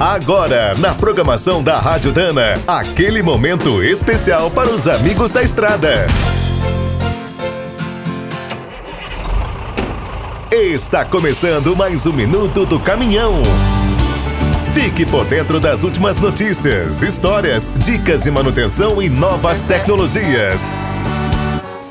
Agora, na programação da Rádio Dana, aquele momento especial para os amigos da estrada. Está começando mais um minuto do caminhão. Fique por dentro das últimas notícias, histórias, dicas de manutenção e novas tecnologias.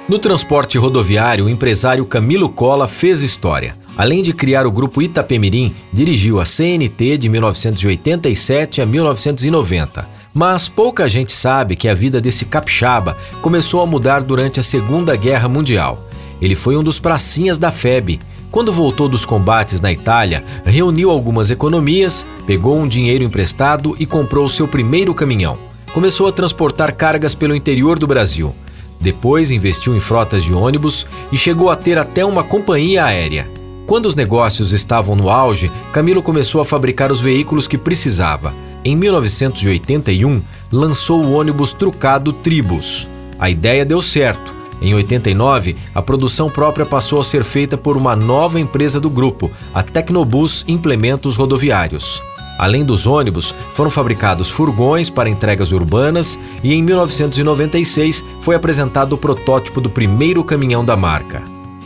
No transporte rodoviário, o empresário Camilo Cola fez história. Além de criar o grupo Itapemirim, dirigiu a CNT de 1987 a 1990. Mas pouca gente sabe que a vida desse capixaba começou a mudar durante a Segunda Guerra Mundial. Ele foi um dos pracinhas da FEB. Quando voltou dos combates na Itália, reuniu algumas economias, pegou um dinheiro emprestado e comprou seu primeiro caminhão. Começou a transportar cargas pelo interior do Brasil. Depois investiu em frotas de ônibus e chegou a ter até uma companhia aérea. Quando os negócios estavam no auge, Camilo começou a fabricar os veículos que precisava. Em 1981, lançou o ônibus trucado Tribus. A ideia deu certo. Em 89, a produção própria passou a ser feita por uma nova empresa do grupo, a Tecnobus Implementos Rodoviários. Além dos ônibus, foram fabricados furgões para entregas urbanas e em 1996 foi apresentado o protótipo do primeiro caminhão da marca.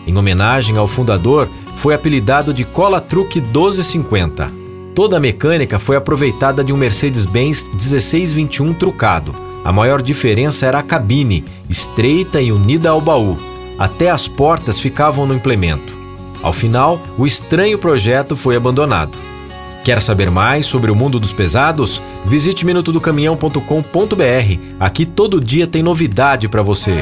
Em homenagem ao fundador, foi apelidado de Cola Truck 1250. Toda a mecânica foi aproveitada de um Mercedes-Benz 1621 trucado. A maior diferença era a cabine, estreita e unida ao baú. Até as portas ficavam no implemento. Ao final, o estranho projeto foi abandonado. Quer saber mais sobre o mundo dos pesados? Visite minutodocaminhão.com.br. Aqui todo dia tem novidade para você.